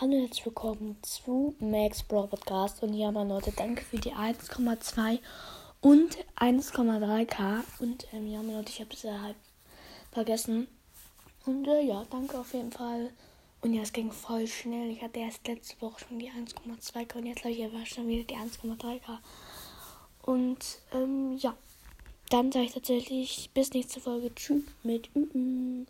Hallo und herzlich willkommen zu Max Brawl Podcast. Und ja, meine Leute, danke für die 1,2 und 1,3k. Und ähm, ja, Leute, ich habe es ja halb vergessen. Und äh, ja, danke auf jeden Fall. Und ja, es ging voll schnell. Ich hatte erst letzte Woche schon die 1,2k und jetzt habe ich aber schon wieder die 1,3k. Und ähm, ja, dann sage ich tatsächlich bis nächste Folge. Tschüss mit Mm -mm.